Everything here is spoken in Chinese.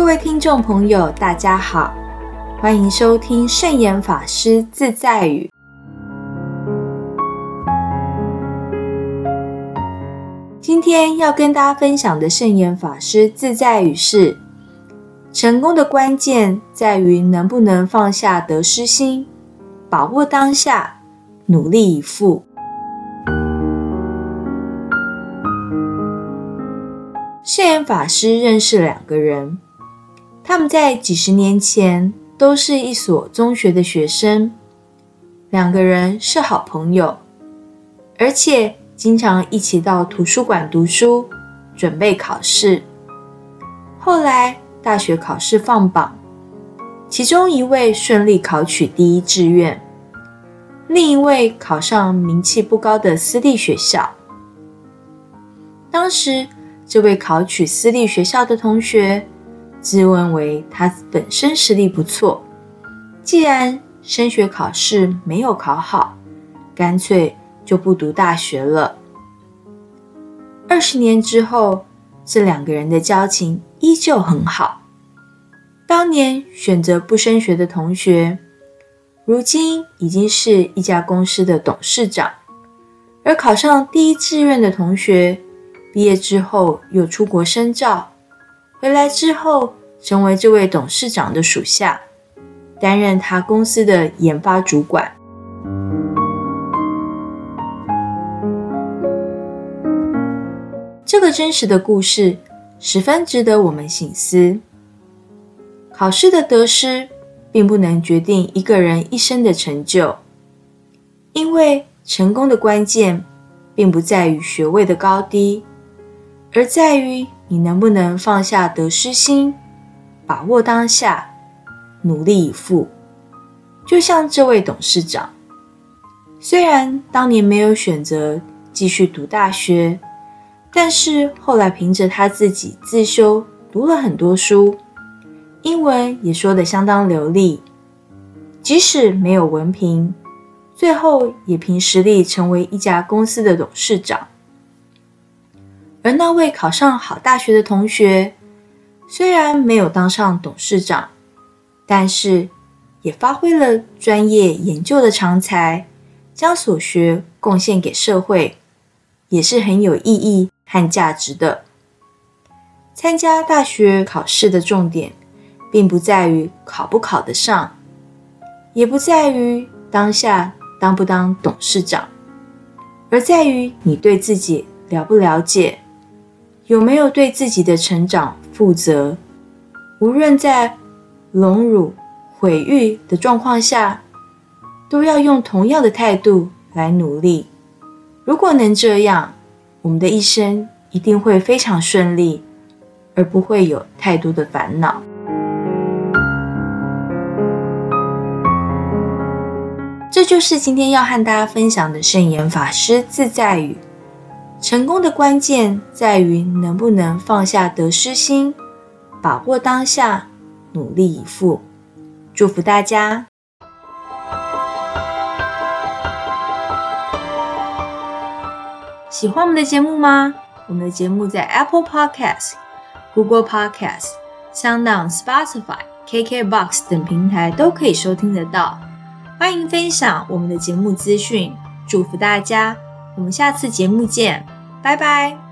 各位听众朋友，大家好，欢迎收听圣严法师自在语。今天要跟大家分享的圣严法师自在语是：成功的关键在于能不能放下得失心，把握当下，努力以赴。圣严法师认识两个人。他们在几十年前都是一所中学的学生，两个人是好朋友，而且经常一起到图书馆读书，准备考试。后来大学考试放榜，其中一位顺利考取第一志愿，另一位考上名气不高的私立学校。当时，这位考取私立学校的同学。自问为他本身实力不错，既然升学考试没有考好，干脆就不读大学了。二十年之后，这两个人的交情依旧很好。当年选择不升学的同学，如今已经是一家公司的董事长；而考上第一志愿的同学，毕业之后又出国深造。回来之后，成为这位董事长的属下，担任他公司的研发主管。这个真实的故事十分值得我们醒思。考试的得失，并不能决定一个人一生的成就，因为成功的关键，并不在于学位的高低，而在于。你能不能放下得失心，把握当下，努力以赴？就像这位董事长，虽然当年没有选择继续读大学，但是后来凭着他自己自修，读了很多书，英文也说得相当流利。即使没有文凭，最后也凭实力成为一家公司的董事长。而那位考上好大学的同学，虽然没有当上董事长，但是也发挥了专业研究的长才，将所学贡献给社会，也是很有意义和价值的。参加大学考试的重点，并不在于考不考得上，也不在于当下当不当董事长，而在于你对自己了不了解。有没有对自己的成长负责？无论在荣辱毁誉的状况下，都要用同样的态度来努力。如果能这样，我们的一生一定会非常顺利，而不会有太多的烦恼。这就是今天要和大家分享的圣严法师自在语。成功的关键在于能不能放下得失心，把握当下，努力以赴。祝福大家！喜欢我们的节目吗？我们的节目在 Apple Podcast、Google Podcast、SoundOn、Spotify、KKBox 等平台都可以收听得到。欢迎分享我们的节目资讯，祝福大家！我们下次节目见，拜拜。